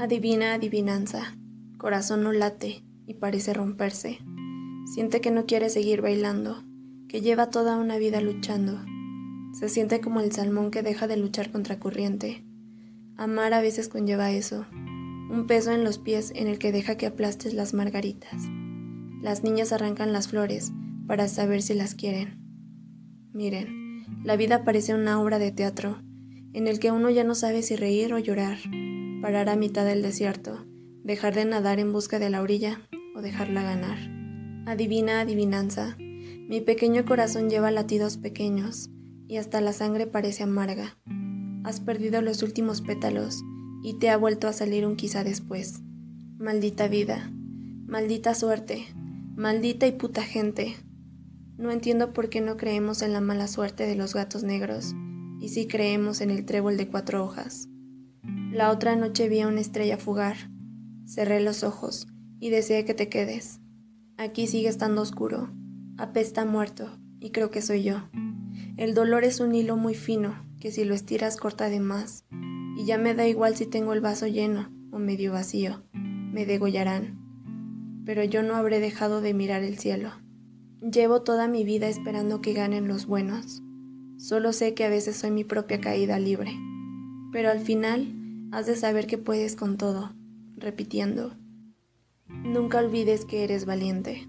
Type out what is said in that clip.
Adivina adivinanza. Corazón no late y parece romperse. Siente que no quiere seguir bailando, que lleva toda una vida luchando. Se siente como el salmón que deja de luchar contra corriente. Amar a veces conlleva eso, un peso en los pies en el que deja que aplastes las margaritas. Las niñas arrancan las flores para saber si las quieren. Miren, la vida parece una obra de teatro, en el que uno ya no sabe si reír o llorar parar a mitad del desierto, dejar de nadar en busca de la orilla o dejarla ganar. Adivina adivinanza, mi pequeño corazón lleva latidos pequeños y hasta la sangre parece amarga. Has perdido los últimos pétalos y te ha vuelto a salir un quizá después. Maldita vida, maldita suerte, maldita y puta gente. No entiendo por qué no creemos en la mala suerte de los gatos negros y sí creemos en el trébol de cuatro hojas. La otra noche vi a una estrella fugar. Cerré los ojos y deseé que te quedes. Aquí sigue estando oscuro. Apesta muerto y creo que soy yo. El dolor es un hilo muy fino que si lo estiras corta de más. Y ya me da igual si tengo el vaso lleno o medio vacío. Me degollarán. Pero yo no habré dejado de mirar el cielo. Llevo toda mi vida esperando que ganen los buenos. Solo sé que a veces soy mi propia caída libre. Pero al final Has de saber que puedes con todo, repitiendo. Nunca olvides que eres valiente.